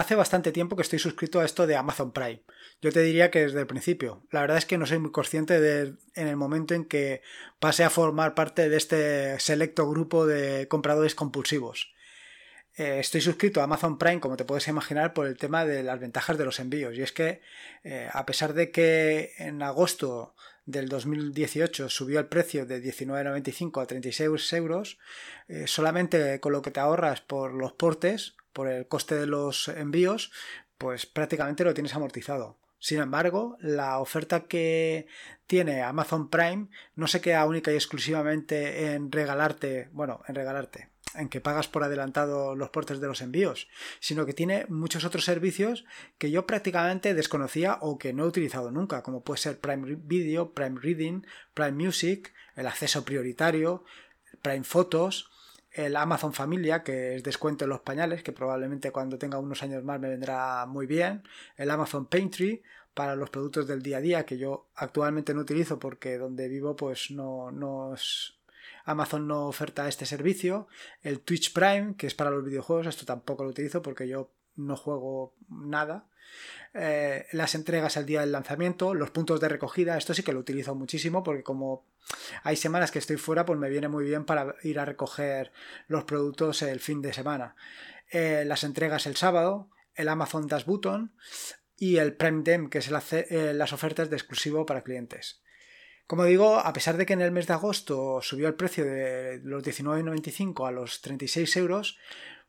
hace bastante tiempo que estoy suscrito a esto de Amazon Prime. Yo te diría que desde el principio. La verdad es que no soy muy consciente de en el momento en que pasé a formar parte de este selecto grupo de compradores compulsivos. Eh, estoy suscrito a Amazon Prime, como te puedes imaginar, por el tema de las ventajas de los envíos. Y es que, eh, a pesar de que en agosto del 2018 subió el precio de 19,95 a 36 euros, eh, solamente con lo que te ahorras por los portes, por el coste de los envíos, pues prácticamente lo tienes amortizado. Sin embargo, la oferta que tiene Amazon Prime no se queda única y exclusivamente en regalarte, bueno, en regalarte, en que pagas por adelantado los portes de los envíos, sino que tiene muchos otros servicios que yo prácticamente desconocía o que no he utilizado nunca, como puede ser Prime Video, Prime Reading, Prime Music, el acceso prioritario, Prime Fotos, el Amazon Familia, que es descuento en los pañales, que probablemente cuando tenga unos años más me vendrá muy bien, el Amazon Pantry para los productos del día a día, que yo actualmente no utilizo porque donde vivo pues no, no es Amazon no oferta este servicio. El Twitch Prime, que es para los videojuegos, esto tampoco lo utilizo porque yo no juego nada. Eh, las entregas al día del lanzamiento, los puntos de recogida, esto sí que lo utilizo muchísimo porque como hay semanas que estoy fuera, pues me viene muy bien para ir a recoger los productos el fin de semana. Eh, las entregas el sábado, el Amazon Dash Button y el Prime Dem, que es eh, las ofertas de exclusivo para clientes. Como digo, a pesar de que en el mes de agosto subió el precio de los 19,95 a los 36 euros,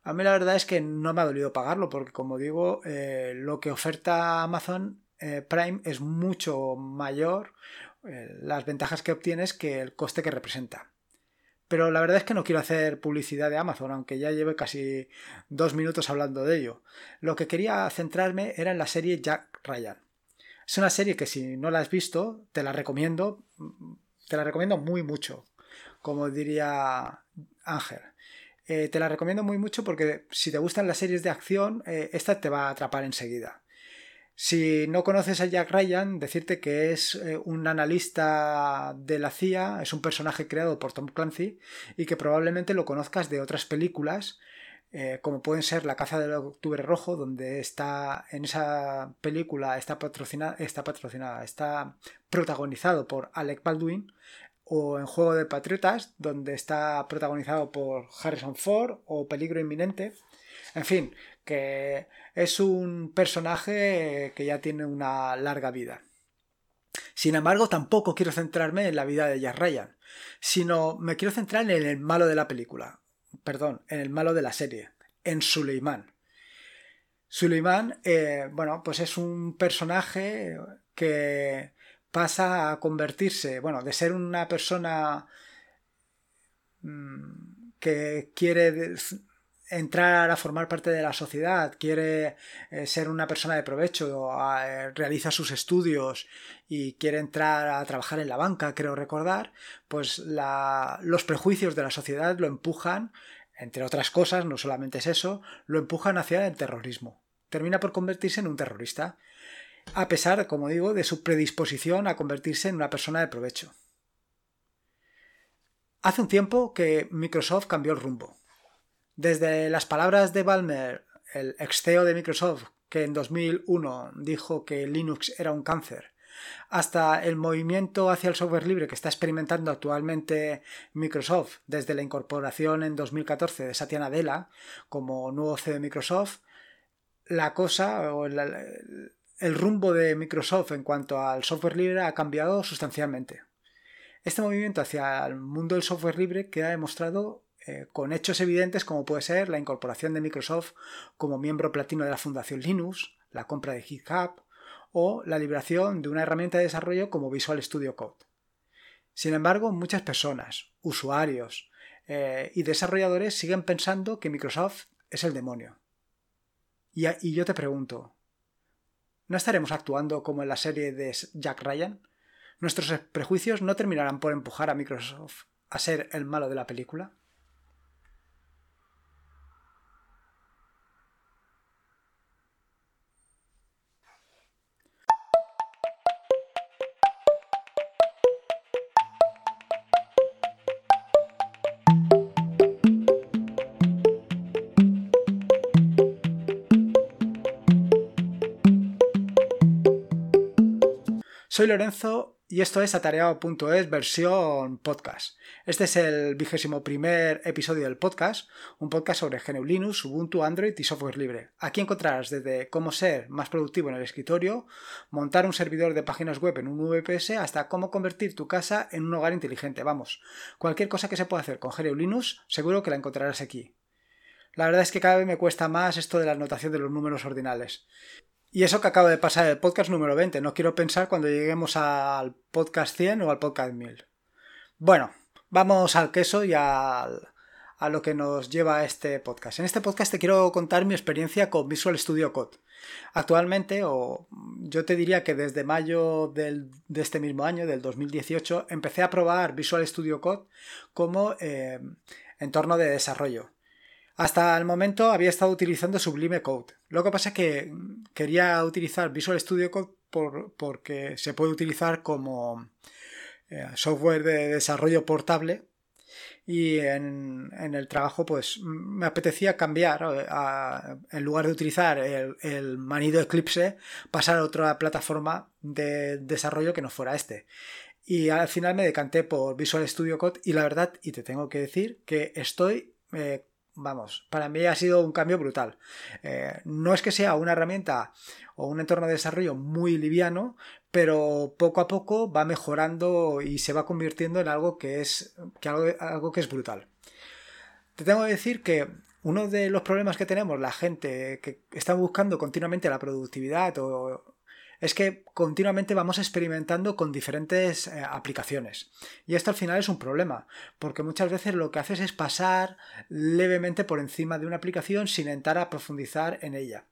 a mí la verdad es que no me ha dolido pagarlo porque, como digo, eh, lo que oferta Amazon eh, Prime es mucho mayor eh, las ventajas que obtienes que el coste que representa. Pero la verdad es que no quiero hacer publicidad de Amazon, aunque ya lleve casi dos minutos hablando de ello. Lo que quería centrarme era en la serie Jack Ryan. Es una serie que si no la has visto, te la recomiendo, te la recomiendo muy mucho, como diría Ángel. Eh, te la recomiendo muy mucho porque si te gustan las series de acción, eh, esta te va a atrapar enseguida. Si no conoces a Jack Ryan, decirte que es eh, un analista de la CIA, es un personaje creado por Tom Clancy y que probablemente lo conozcas de otras películas como pueden ser La caza del octubre rojo, donde está en esa película está patrocinada, está patrocinada, está protagonizado por Alec Baldwin, o en Juego de Patriotas, donde está protagonizado por Harrison Ford, o Peligro Inminente. En fin, que es un personaje que ya tiene una larga vida. Sin embargo, tampoco quiero centrarme en la vida de Jack Ryan, sino me quiero centrar en el malo de la película, perdón, en el malo de la serie, en Suleiman. Suleiman, eh, bueno, pues es un personaje que pasa a convertirse, bueno, de ser una persona mm, que quiere entrar a formar parte de la sociedad, quiere eh, ser una persona de provecho, eh, realiza sus estudios y quiere entrar a trabajar en la banca, creo recordar, pues los prejuicios de la sociedad lo empujan, entre otras cosas, no solamente es eso, lo empujan hacia el terrorismo. Termina por convertirse en un terrorista, a pesar, como digo, de su predisposición a convertirse en una persona de provecho. Hace un tiempo que Microsoft cambió el rumbo desde las palabras de Balmer, el ex CEO de Microsoft, que en 2001 dijo que Linux era un cáncer, hasta el movimiento hacia el software libre que está experimentando actualmente Microsoft desde la incorporación en 2014 de Satya Nadella como nuevo CEO de Microsoft, la cosa o el, el rumbo de Microsoft en cuanto al software libre ha cambiado sustancialmente. Este movimiento hacia el mundo del software libre queda demostrado eh, con hechos evidentes como puede ser la incorporación de Microsoft como miembro platino de la Fundación Linux, la compra de GitHub o la liberación de una herramienta de desarrollo como Visual Studio Code. Sin embargo, muchas personas, usuarios eh, y desarrolladores siguen pensando que Microsoft es el demonio. Y, y yo te pregunto, ¿no estaremos actuando como en la serie de Jack Ryan? ¿Nuestros prejuicios no terminarán por empujar a Microsoft a ser el malo de la película? Soy Lorenzo y esto es atareado.es versión podcast. Este es el vigésimo primer episodio del podcast, un podcast sobre GNU Linux, Ubuntu, Android y software libre. Aquí encontrarás desde cómo ser más productivo en el escritorio, montar un servidor de páginas web en un VPS, hasta cómo convertir tu casa en un hogar inteligente. Vamos, cualquier cosa que se pueda hacer con GNU Linux, seguro que la encontrarás aquí. La verdad es que cada vez me cuesta más esto de la anotación de los números ordinales. Y eso que acaba de pasar el podcast número 20. No quiero pensar cuando lleguemos al podcast 100 o al podcast 1000. Bueno, vamos al queso y a lo que nos lleva a este podcast. En este podcast te quiero contar mi experiencia con Visual Studio Code. Actualmente, o yo te diría que desde mayo de este mismo año, del 2018, empecé a probar Visual Studio Code como eh, entorno de desarrollo. Hasta el momento había estado utilizando Sublime Code. Lo que pasa es que quería utilizar Visual Studio Code porque se puede utilizar como eh, software de desarrollo portable y en, el trabajo pues me apetecía cambiar en lugar de utilizar el, el, manido Eclipse pasar a otra plataforma de desarrollo que no fuera este y al final me decanté por Visual Studio Code y la verdad y te tengo que decir que estoy eh, vamos, para mí ha sido un cambio brutal. Eh, no es que sea una herramienta o un entorno de desarrollo muy liviano, pero poco a poco va mejorando y se va convirtiendo en algo que es, algo, que es brutal. Te tengo que decir que uno de los problemas que tenemos la gente que está buscando continuamente la productividad o es que continuamente vamos experimentando con diferentes eh, aplicaciones. Y esto al final es un problema, porque muchas veces lo que haces es pasar levemente por encima de una aplicación sin entrar a profundizar en ella.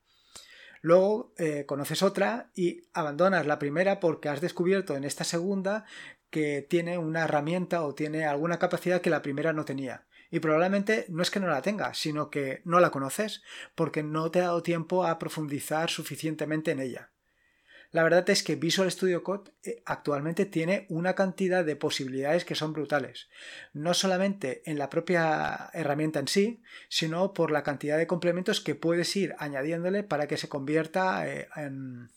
Luego eh, conoces otra y abandonas la primera porque has descubierto en esta segunda que tiene una herramienta o tiene alguna capacidad que la primera no tenía. Y probablemente no es que no la tenga, sino que no la conoces porque no te ha dado tiempo a profundizar suficientemente en ella. La verdad es que Visual Studio Code eh, actualmente tiene una cantidad de posibilidades que son brutales. No solamente en la propia herramienta en sí, sino por la cantidad de complementos que puedes ir añadiéndole para que se convierta eh, en,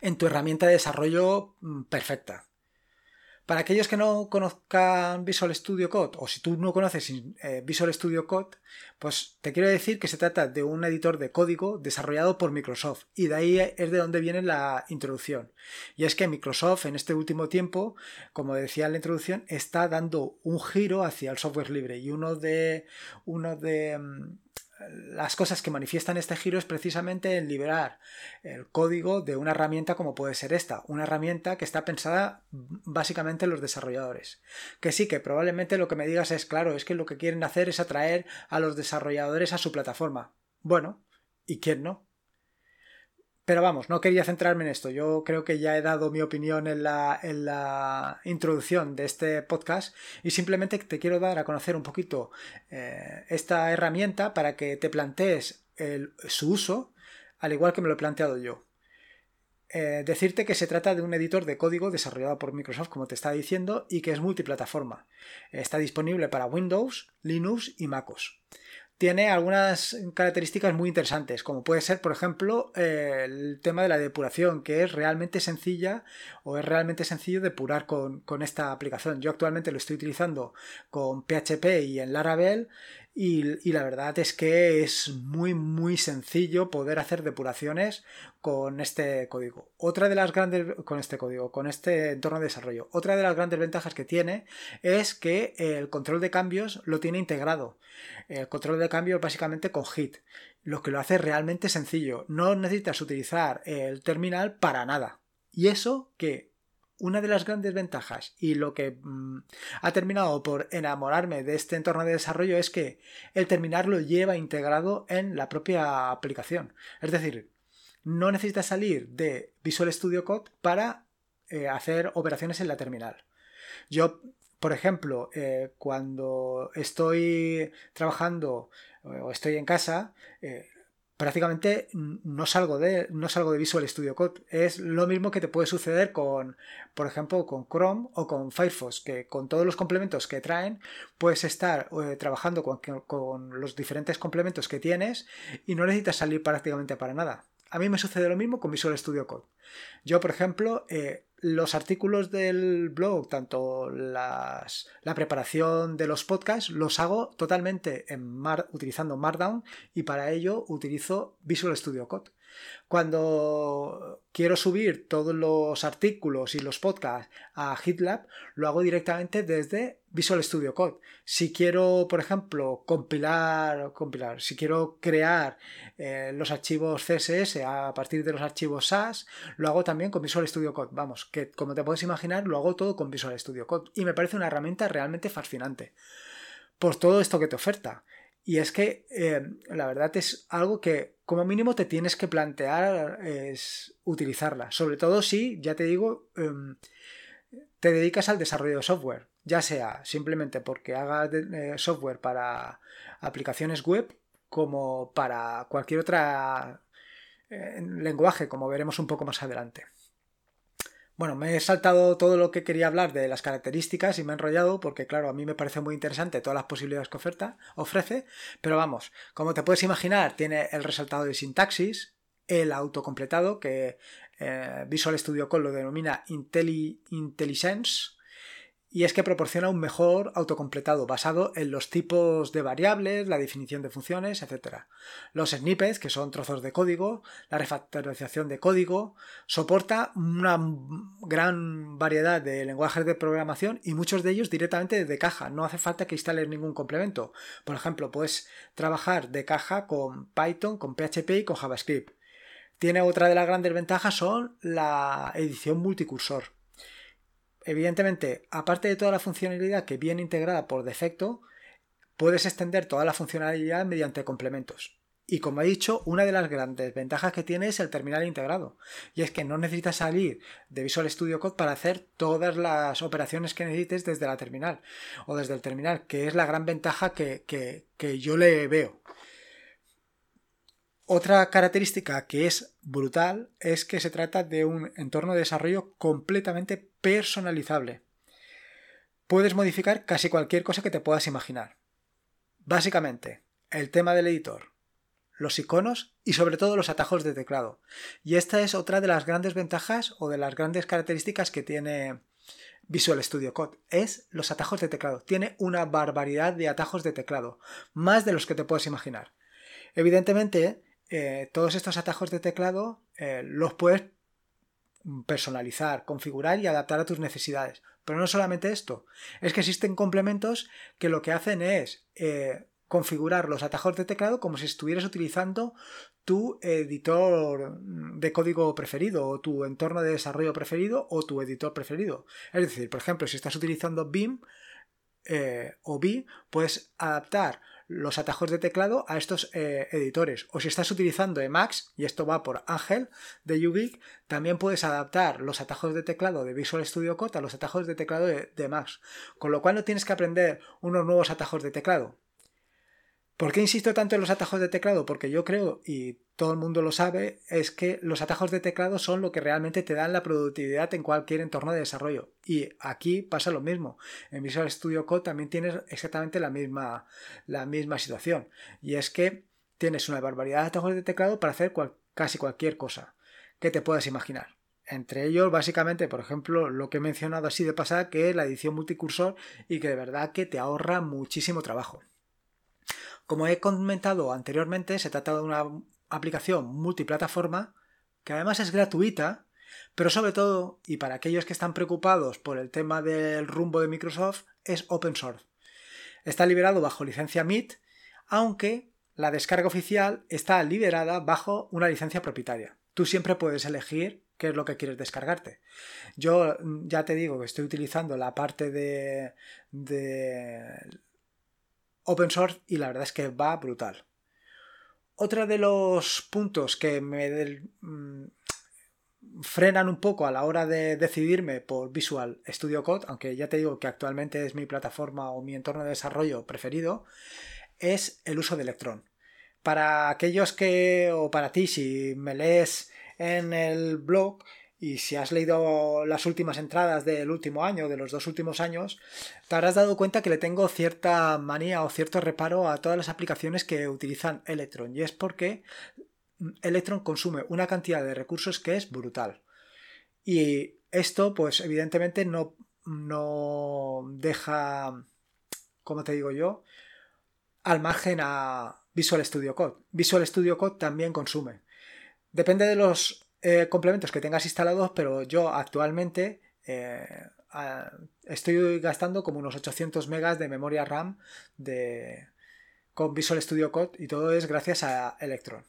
en tu herramienta de desarrollo mm, perfecta. Para aquellos que no conozcan Visual Studio Code, o si tú no conoces eh, Visual Studio Code, pues te quiero decir que se trata de un editor de código desarrollado por Microsoft, y de ahí es de donde viene la introducción. Y es que Microsoft en este último tiempo, como decía en la introducción, está dando un giro hacia el software libre, y uno de, uno de mm, las cosas que manifiestan este giro es precisamente el liberar el código de una herramienta como puede ser esta, una herramienta que está pensada básicamente en los desarrolladores. Que sí, que probablemente lo que me digas es claro, es que lo que quieren hacer es atraer a los desarrolladores a su plataforma. Bueno, ¿y quién no? Pero vamos, no quería centrarme en esto. Yo creo que ya he dado mi opinión en la, introducción de este podcast y simplemente te quiero dar a conocer un poquito eh, esta herramienta para que te plantees su uso al igual que me lo he planteado yo. Eh, decirte que se trata de un editor de código desarrollado por Microsoft, como te estaba diciendo, y que es multiplataforma. Está disponible para Windows, Linux y MacOS tiene algunas características muy interesantes, como puede ser, por ejemplo, eh, el tema de la depuración, que es realmente sencilla o es realmente sencillo depurar con, con esta aplicación. Yo actualmente lo estoy utilizando con PHP y en Laravel y, la verdad es que es muy muy sencillo poder hacer depuraciones con este código. Otra de las grandes con este código, con este entorno de desarrollo. Otra de las grandes ventajas que tiene es que el control de cambios lo tiene integrado. El control de cambios básicamente con Git, lo que lo hace realmente sencillo. No necesitas utilizar el terminal para nada. Y eso que una de las grandes ventajas y lo que mm, ha terminado por enamorarme de este entorno de desarrollo es que el terminal lo lleva integrado en la propia aplicación. Es decir, no necesitas salir de Visual Studio Code para eh, hacer operaciones en la terminal. Yo, por ejemplo, eh, cuando estoy trabajando o estoy en casa, eh, prácticamente no salgo de no salgo de Visual Studio Code. Es lo mismo que te puede suceder con por ejemplo con Chrome o con Firefox que con todos los complementos que traen puedes estar eh, trabajando con, con, los diferentes complementos que tienes y no necesitas salir prácticamente para nada A mí me sucede lo mismo con Visual Studio Code. Yo, por ejemplo, eh, los artículos del blog, tanto la preparación de los podcasts, los hago totalmente en utilizando Markdown y para ello utilizo Visual Studio Code. Cuando quiero subir todos los artículos y los podcasts a GitLab, lo hago directamente desde Visual Studio Code. Si quiero, por ejemplo, compilar, compilar si quiero crear eh, los archivos CSS a partir de los archivos SAS, lo hago también con Visual Studio Code. Vamos, que como te puedes imaginar, lo hago todo con Visual Studio Code. Y me parece una herramienta realmente fascinante. Por todo esto que te oferta. Y es que eh, la verdad es algo que como mínimo te tienes que plantear es utilizarla. Sobre todo si, ya te digo, em, te dedicas al desarrollo de software. Ya sea simplemente porque hagas eh, software para aplicaciones web como para cualquier otro eh, lenguaje, como veremos un poco más adelante. Bueno, me he saltado todo lo que quería hablar de las características y me he enrollado porque, claro, a mí me parece muy interesante todas las posibilidades que oferta, ofrece, pero vamos, como te puedes imaginar, tiene el resaltado de sintaxis, el autocompletado, que eh, Visual Studio Code lo denomina IntelliSense, y es que proporciona un mejor autocompletado basado en los tipos de variables, la definición de funciones, etc. Los snippets, que son trozos de código, la refactorización de código, soporta una gran variedad de lenguajes de programación y muchos de ellos directamente de caja. No hace falta que instales ningún complemento. Por ejemplo, puedes trabajar de caja con Python, con PHP y con JavaScript. Tiene otra de las grandes ventajas son la edición multicursor evidentemente, aparte de toda la funcionalidad que viene integrada por defecto, puedes extender toda la funcionalidad mediante complementos. Y como he dicho, una de las grandes ventajas que tiene es el terminal integrado. Y es que no necesitas salir de Visual Studio Code para hacer todas las operaciones que necesites desde la terminal o desde el terminal, que es la gran ventaja que, que yo le veo. Otra característica que es brutal es que se trata de un entorno de desarrollo completamente personalizable. Puedes modificar casi cualquier cosa que te puedas imaginar. Básicamente, el tema del editor, los iconos y sobre todo los atajos de teclado. Y esta es otra de las grandes ventajas o de las grandes características que tiene Visual Studio Code. Es los atajos de teclado. Tiene una barbaridad de atajos de teclado, más de los que te puedes imaginar. Evidentemente, eh, todos estos atajos de teclado eh, los puedes personalizar, configurar y adaptar a tus necesidades. Pero no solamente esto, es que existen complementos que lo que hacen es eh, configurar los atajos de teclado como si estuvieras utilizando tu editor de código preferido o tu entorno de desarrollo preferido o tu editor preferido. Es decir, por ejemplo, si estás utilizando BIM o B, puedes adaptar los atajos de teclado a estos eh, editores. O si estás utilizando Emacs, y esto va por Ángel de Ubic, también puedes adaptar los atajos de teclado de Visual Studio Code a los atajos de teclado de, de Emacs. Con lo cual no tienes que aprender unos nuevos atajos de teclado. ¿Por qué insisto tanto en los atajos de teclado? Porque yo creo, y todo el mundo lo sabe, es que los atajos de teclado son lo que realmente te dan la productividad en cualquier entorno de desarrollo. Y aquí pasa lo mismo. En Visual Studio Code también tienes exactamente la misma, la misma situación. Y es que tienes una barbaridad de atajos de teclado para hacer casi cualquier cosa que te puedas imaginar. Entre ellos, básicamente, por ejemplo, lo que he mencionado así de pasada, que es la edición multicursor y que de verdad que te ahorra muchísimo trabajo. Como he comentado anteriormente, se trata de una aplicación multiplataforma que además es gratuita, pero sobre todo, y para aquellos que están preocupados por el tema del rumbo de Microsoft, es open source. Está liberado bajo licencia MIT, aunque la descarga oficial está liberada bajo una licencia propietaria. Tú siempre puedes elegir qué es lo que quieres descargarte. Yo ya te digo que estoy utilizando la parte de, de open source y la verdad es que va brutal. Otro de los puntos que me mm, frenan un poco a la hora de decidirme por Visual Studio Code, aunque ya te digo que actualmente es mi plataforma o mi entorno de desarrollo preferido, es el uso de Electron. Para aquellos que, o para ti, si me lees en el blog, y si has leído las últimas entradas del último año, de los dos últimos años, te habrás dado cuenta que le tengo cierta manía o cierto reparo a todas las aplicaciones que utilizan Electron. Y es porque Electron consume una cantidad de recursos que es brutal. Y esto, pues evidentemente no, no deja, como te digo yo, al margen a Visual Studio Code. Visual Studio Code también consume. Depende de los eh, complementos que tengas instalados, pero yo actualmente eh, estoy gastando como unos 800 megas de memoria RAM de, con Visual Studio Code y todo es gracias a Electron.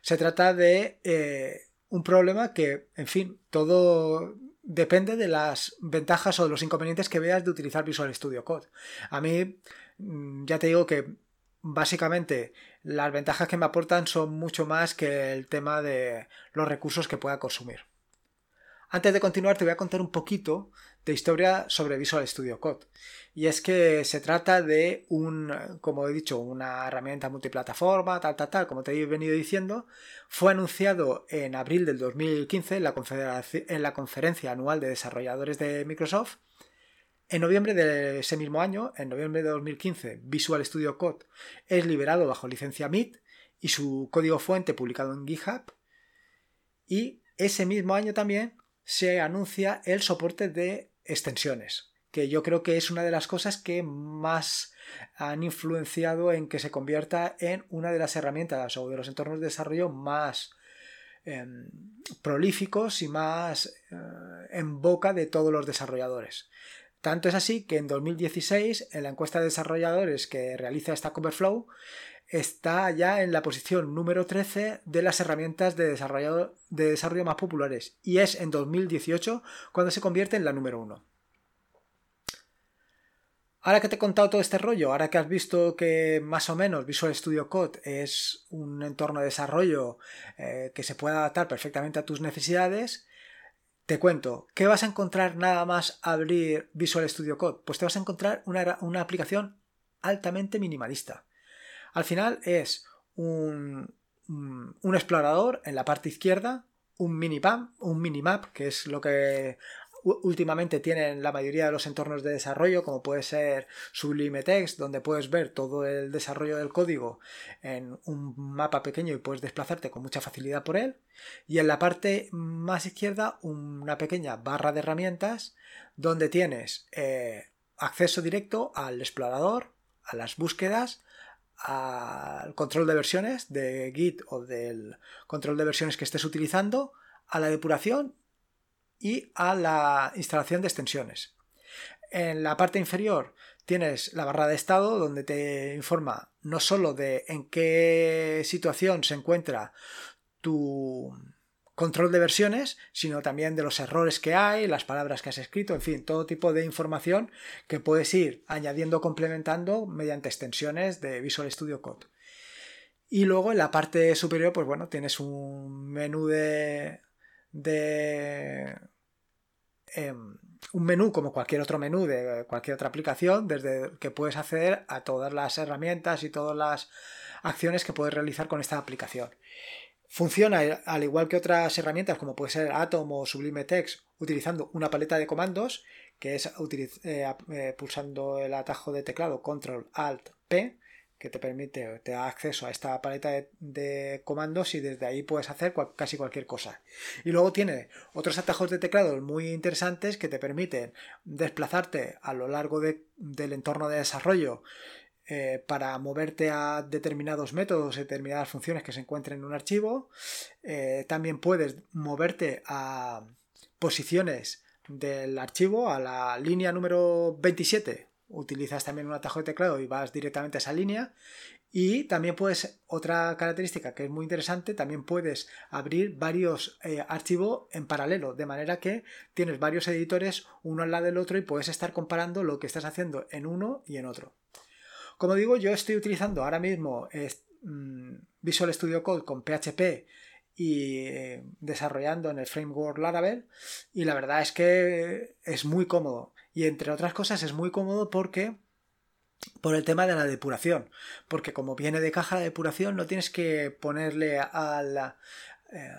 Se trata de eh, un problema que, en fin, todo depende de las ventajas o de los inconvenientes que veas de utilizar Visual Studio Code. A mí, mm, ya te digo que básicamente las ventajas que me aportan son mucho más que el tema de los recursos que pueda consumir. Antes de continuar te voy a contar un poquito de historia sobre Visual Studio Code. Y es que se trata de un, como he dicho, una herramienta multiplataforma, tal, tal, tal, como te he venido diciendo. Fue anunciado en abril del 2015 en la, en la conferencia anual de desarrolladores de Microsoft. En noviembre de ese mismo año, en noviembre de 2015, Visual Studio Code es liberado bajo licencia MIT y su código fuente publicado en GitHub. Y ese mismo año también se anuncia el soporte de extensiones, que yo creo que es una de las cosas que más han influenciado en que se convierta en una de las herramientas o de los entornos de desarrollo más em, prolíficos y más eh, en boca de todos los desarrolladores. Tanto es así que en 2016, en la encuesta de desarrolladores que realiza Stack Overflow, está ya en la posición número 13 de las herramientas de desarrollo, de desarrollo más populares y es en 2018 cuando se convierte en la número 1. Ahora que te he contado todo este rollo, ahora que has visto que más o menos Visual Studio Code es un entorno de desarrollo eh, que se puede adaptar perfectamente a tus necesidades, te cuento, ¿qué vas a encontrar nada más abrir Visual Studio Code? Pues te vas a encontrar una, una aplicación altamente minimalista. Al final es un, un explorador en la parte izquierda, un minimap, un minimap, que es lo que últimamente tienen la mayoría de los entornos de desarrollo, como puede ser Sublime Text, donde puedes ver todo el desarrollo del código en un mapa pequeño y puedes desplazarte con mucha facilidad por él. Y en la parte más izquierda, una pequeña barra de herramientas donde tienes eh, acceso directo al explorador, a las búsquedas, al control de versiones de Git o del control de versiones que estés utilizando, a la depuración y a la instalación de extensiones. En la parte inferior tienes la barra de estado donde te informa no solo de en qué situación se encuentra tu control de versiones, sino también de los errores que hay, las palabras que has escrito, en fin, todo tipo de información que puedes ir añadiendo, complementando mediante extensiones de Visual Studio Code. Y luego en la parte superior, pues bueno, tienes un menú de em, un menú como cualquier otro menú de cualquier otra aplicación, desde que puedes acceder a todas las herramientas y todas las acciones que puedes realizar con esta aplicación. Funciona al igual que otras herramientas como puede ser Atom o Sublime Text utilizando una paleta de comandos que es eh, eh, pulsando el atajo de teclado Control Alt P que te permite, te da acceso a esta paleta de, comandos y desde ahí puedes hacer casi cualquier cosa. Y luego tiene otros atajos de teclado muy interesantes que te permiten desplazarte a lo largo del entorno de desarrollo eh, para moverte a determinados métodos, determinadas funciones que se encuentren en un archivo. Eh, también puedes moverte a posiciones del archivo, a la línea número 27. Utilizas también un atajo de teclado y vas directamente a esa línea. Y también puedes, otra característica que es muy interesante, también puedes abrir varios eh, archivos en paralelo, de manera que tienes varios editores uno al lado del otro y puedes estar comparando lo que estás haciendo en uno y en otro. Como digo, yo estoy utilizando ahora mismo mm, Visual Studio Code con PHP y eh, desarrollando en el framework Laravel y la verdad es que es muy cómodo y entre otras cosas es muy cómodo porque por el tema de la depuración porque como viene de caja de depuración no tienes que ponerle a eh,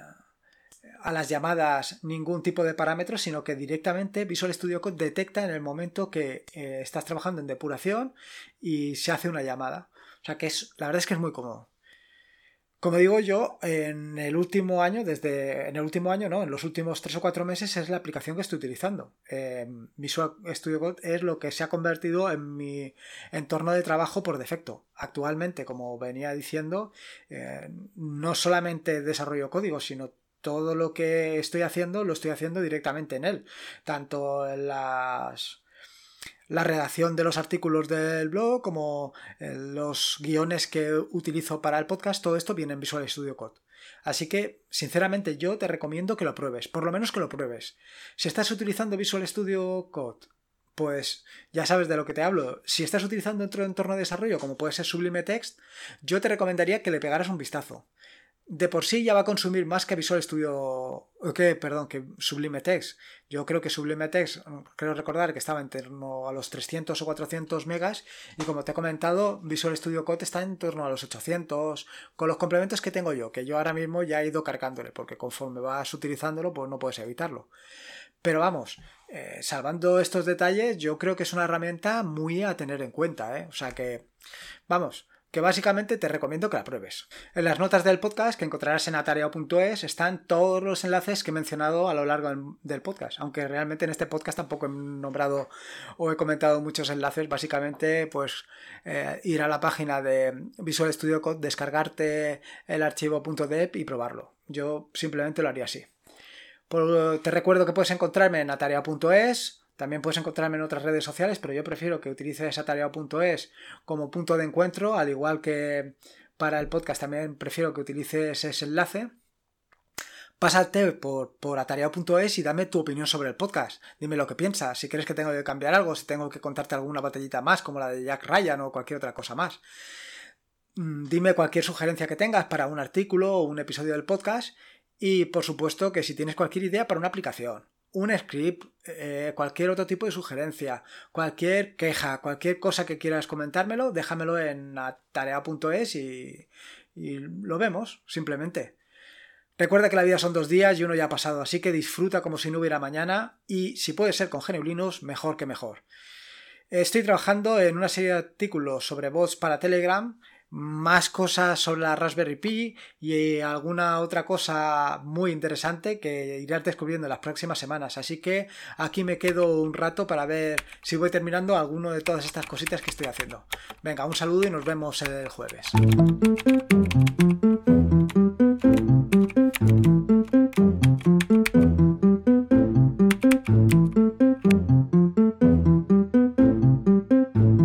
a las llamadas ningún tipo de parámetros, sino que directamente Visual Studio Code detecta en el momento que eh, estás trabajando en depuración y se hace una llamada. O sea que es, la verdad es que es muy cómodo. Como digo yo, en el último año, desde en el último año, no, en los últimos tres o cuatro meses es la aplicación que estoy utilizando. Visual Studio Code es lo que se ha convertido en mi entorno de trabajo por defecto. Actualmente, como venía diciendo, eh, no solamente desarrollo código, sino todo lo que estoy haciendo lo estoy haciendo directamente en él. Tanto en las la redacción de los artículos del blog, como eh, los guiones que utilizo para el podcast, todo esto viene en Visual Studio Code. Así que, sinceramente, yo te recomiendo que lo pruebes, por lo menos que lo pruebes. Si estás utilizando Visual Studio Code, pues ya sabes de lo que te hablo. Si estás utilizando otro entorno de desarrollo, como puede ser Sublime Text, yo te recomendaría que le pegaras un vistazo de por sí ya va a consumir más que Visual Studio, que, perdón, que Sublime Text. Yo creo que Sublime Text, creo recordar que estaba en torno a los 300 o 400 megas y como te he comentado, Visual Studio Code está en torno a los 800 con los complementos que tengo yo, que yo ahora mismo ya he ido cargándole, porque conforme vas utilizándolo, pues no puedes evitarlo. Pero vamos, eh, salvando estos detalles, yo creo que es una herramienta muy a tener en cuenta, ¿eh? O sea que, vamos, que básicamente te recomiendo que la pruebes. En las notas del podcast que encontrarás en atareado.es están todos los enlaces que he mencionado a lo largo del podcast, aunque realmente en este podcast tampoco he nombrado o he comentado muchos enlaces, básicamente pues eh, ir a la página de Visual Studio Code, descargarte el archivo .deb y probarlo. Yo simplemente lo haría así. te recuerdo que puedes encontrarme en atareado.es también puedes encontrarme en otras redes sociales, pero yo prefiero que utilices atareado.es como punto de encuentro, al igual que para el podcast también prefiero que utilices ese enlace. Pásate por, por atareado.es y dame tu opinión sobre el podcast. Dime lo que piensas, si crees que tengo que cambiar algo, si tengo que contarte alguna batallita más, como la de Jack Ryan o cualquier otra cosa más. Mm, dime cualquier sugerencia que tengas para un artículo o un episodio del podcast y por supuesto que si tienes cualquier idea para una aplicación un script, eh, cualquier otro tipo de sugerencia, cualquier queja, cualquier cosa que quieras comentármelo, déjamelo en tarea.es y, lo vemos, simplemente. Recuerda que la vida son dos días y uno ya ha pasado, así que disfruta como si no hubiera mañana y si puede ser con Geneulinus, mejor que mejor. Estoy trabajando en una serie de artículos sobre bots para Telegram más cosas sobre la Raspberry Pi y alguna otra cosa muy interesante que irás descubriendo en las próximas semanas. Así que aquí me quedo un rato para ver si voy terminando alguno de todas estas cositas que estoy haciendo. Venga, un saludo y nos vemos el jueves.